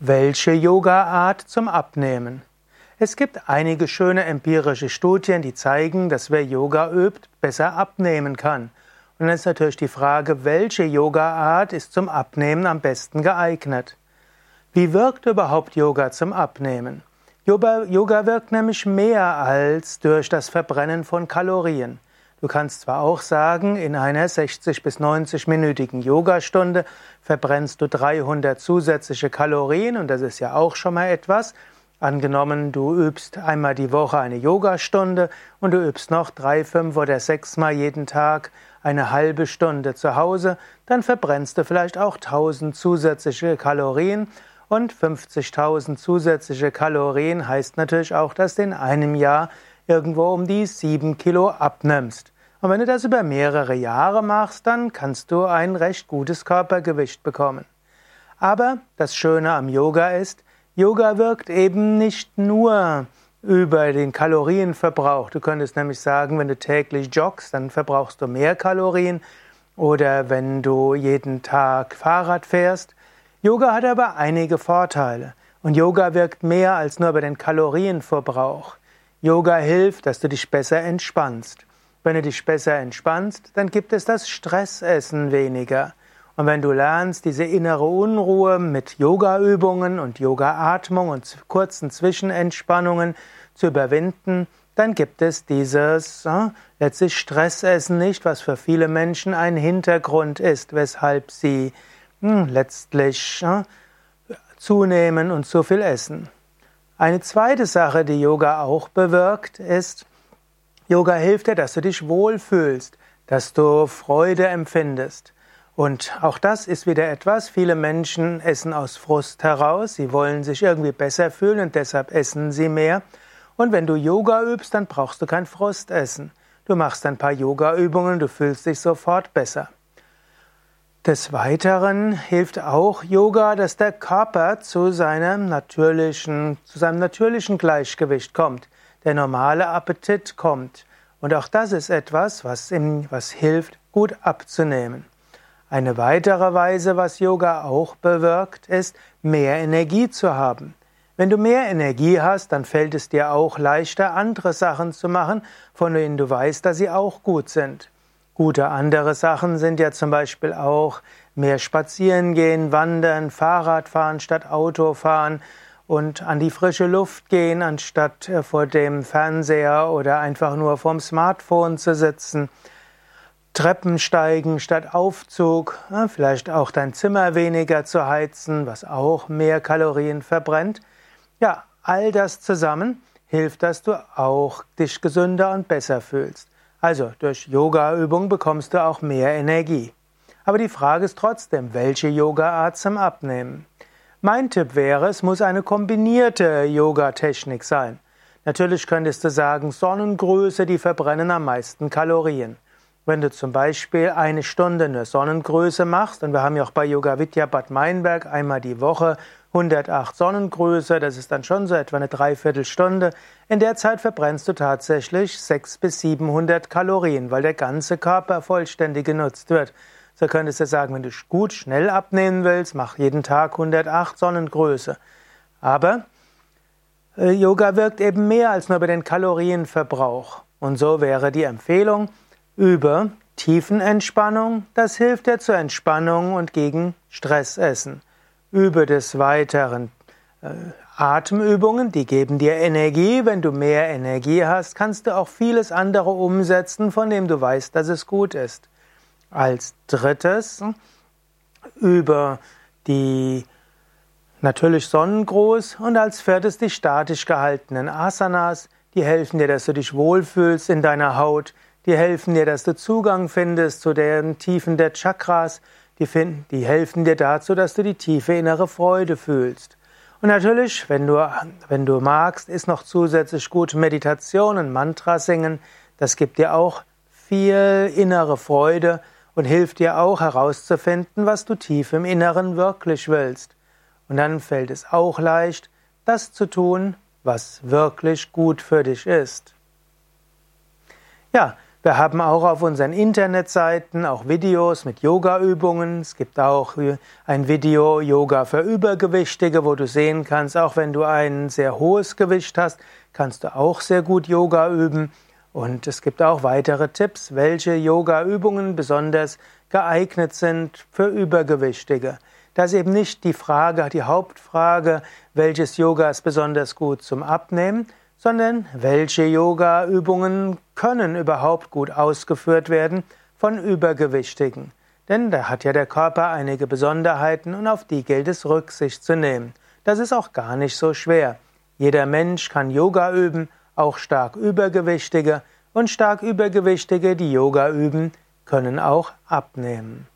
Welche Yoga-Art zum Abnehmen? Es gibt einige schöne empirische Studien, die zeigen, dass wer Yoga übt, besser abnehmen kann. Und dann ist natürlich die Frage, welche Yoga-Art ist zum Abnehmen am besten geeignet? Wie wirkt überhaupt Yoga zum Abnehmen? Yoga, wirkt nämlich mehr als durch das Verbrennen von Kalorien. Du kannst zwar auch sagen, in einer 60 bis 90-minütigen Yogastunde verbrennst du 300 zusätzliche Kalorien und das ist ja auch schon mal etwas. Angenommen, du übst einmal die Woche eine Yogastunde und du übst noch drei, fünf oder sechs Mal jeden Tag eine halbe Stunde zu Hause, dann verbrennst du vielleicht auch 1000 zusätzliche Kalorien und 50.000 zusätzliche Kalorien heißt natürlich auch, dass du in einem Jahr irgendwo um die sieben Kilo abnimmst. Und wenn du das über mehrere Jahre machst, dann kannst du ein recht gutes Körpergewicht bekommen. Aber das Schöne am Yoga ist, Yoga wirkt eben nicht nur über den Kalorienverbrauch. Du könntest nämlich sagen, wenn du täglich joggst, dann verbrauchst du mehr Kalorien. Oder wenn du jeden Tag Fahrrad fährst. Yoga hat aber einige Vorteile. Und Yoga wirkt mehr als nur über den Kalorienverbrauch. Yoga hilft, dass du dich besser entspannst. Wenn du dich besser entspannst, dann gibt es das Stressessen weniger. Und wenn du lernst, diese innere Unruhe mit Yoga-Übungen und Yoga-Atmung und kurzen Zwischenentspannungen zu überwinden, dann gibt es dieses äh, letztlich Stressessen nicht, was für viele Menschen ein Hintergrund ist, weshalb sie hm, letztlich äh, zunehmen und zu viel essen. Eine zweite Sache, die Yoga auch bewirkt, ist, Yoga hilft dir, dass du dich wohlfühlst, dass du Freude empfindest. Und auch das ist wieder etwas, viele Menschen essen aus Frust heraus, sie wollen sich irgendwie besser fühlen und deshalb essen sie mehr. Und wenn du Yoga übst, dann brauchst du kein Frustessen. Du machst ein paar Yoga-Übungen, du fühlst dich sofort besser. Des Weiteren hilft auch Yoga, dass der Körper zu seinem natürlichen, zu seinem natürlichen Gleichgewicht kommt der normale Appetit kommt. Und auch das ist etwas, was, ihm, was hilft, gut abzunehmen. Eine weitere Weise, was Yoga auch bewirkt, ist, mehr Energie zu haben. Wenn du mehr Energie hast, dann fällt es dir auch leichter, andere Sachen zu machen, von denen du weißt, dass sie auch gut sind. Gute andere Sachen sind ja zum Beispiel auch mehr spazieren gehen, wandern, Fahrrad fahren statt Auto fahren, und an die frische Luft gehen, anstatt äh, vor dem Fernseher oder einfach nur vorm Smartphone zu sitzen. Treppen steigen statt Aufzug, vielleicht auch dein Zimmer weniger zu heizen, was auch mehr Kalorien verbrennt. Ja, all das zusammen hilft, dass du auch dich gesünder und besser fühlst. Also durch Yogaübung bekommst du auch mehr Energie. Aber die Frage ist trotzdem, welche Yogaart zum Abnehmen? Mein Tipp wäre, es muss eine kombinierte Yoga-Technik sein. Natürlich könntest du sagen, Sonnengröße, die verbrennen am meisten Kalorien. Wenn du zum Beispiel eine Stunde eine Sonnengröße machst, und wir haben ja auch bei Yoga Vidya Bad Meinberg einmal die Woche 108 Sonnengröße, das ist dann schon so etwa eine Dreiviertelstunde. In der Zeit verbrennst du tatsächlich 600 bis 700 Kalorien, weil der ganze Körper vollständig genutzt wird. So könntest du sagen, wenn du gut schnell abnehmen willst, mach jeden Tag 108 Sonnengröße. Aber äh, Yoga wirkt eben mehr als nur über den Kalorienverbrauch. Und so wäre die Empfehlung über Tiefenentspannung, das hilft dir zur Entspannung und gegen Stressessen. Über des Weiteren äh, Atemübungen, die geben dir Energie. Wenn du mehr Energie hast, kannst du auch vieles andere umsetzen, von dem du weißt, dass es gut ist. Als drittes über die natürlich Sonnengruß und als viertes die statisch gehaltenen Asanas, die helfen dir, dass du dich wohlfühlst in deiner Haut, die helfen dir, dass du Zugang findest zu den Tiefen der Chakras, die, finden, die helfen dir dazu, dass du die tiefe innere Freude fühlst. Und natürlich, wenn du, wenn du magst, ist noch zusätzlich gut Meditation und Mantra singen. Das gibt dir auch viel innere Freude und hilft dir auch herauszufinden, was du tief im Inneren wirklich willst. Und dann fällt es auch leicht, das zu tun, was wirklich gut für dich ist. Ja, Wir haben auch auf unseren Internetseiten auch Videos mit Yoga-Übungen. Es gibt auch ein Video Yoga für Übergewichtige, wo du sehen kannst, auch wenn du ein sehr hohes Gewicht hast, kannst du auch sehr gut Yoga üben. Und es gibt auch weitere Tipps, welche Yoga-Übungen besonders geeignet sind für Übergewichtige. Das ist eben nicht die Frage, die Hauptfrage, welches Yoga ist besonders gut zum Abnehmen, sondern welche Yoga-Übungen können überhaupt gut ausgeführt werden von Übergewichtigen. Denn da hat ja der Körper einige Besonderheiten und auf die gilt es Rücksicht zu nehmen. Das ist auch gar nicht so schwer. Jeder Mensch kann Yoga üben, auch stark Übergewichtige und stark Übergewichtige, die Yoga üben, können auch abnehmen.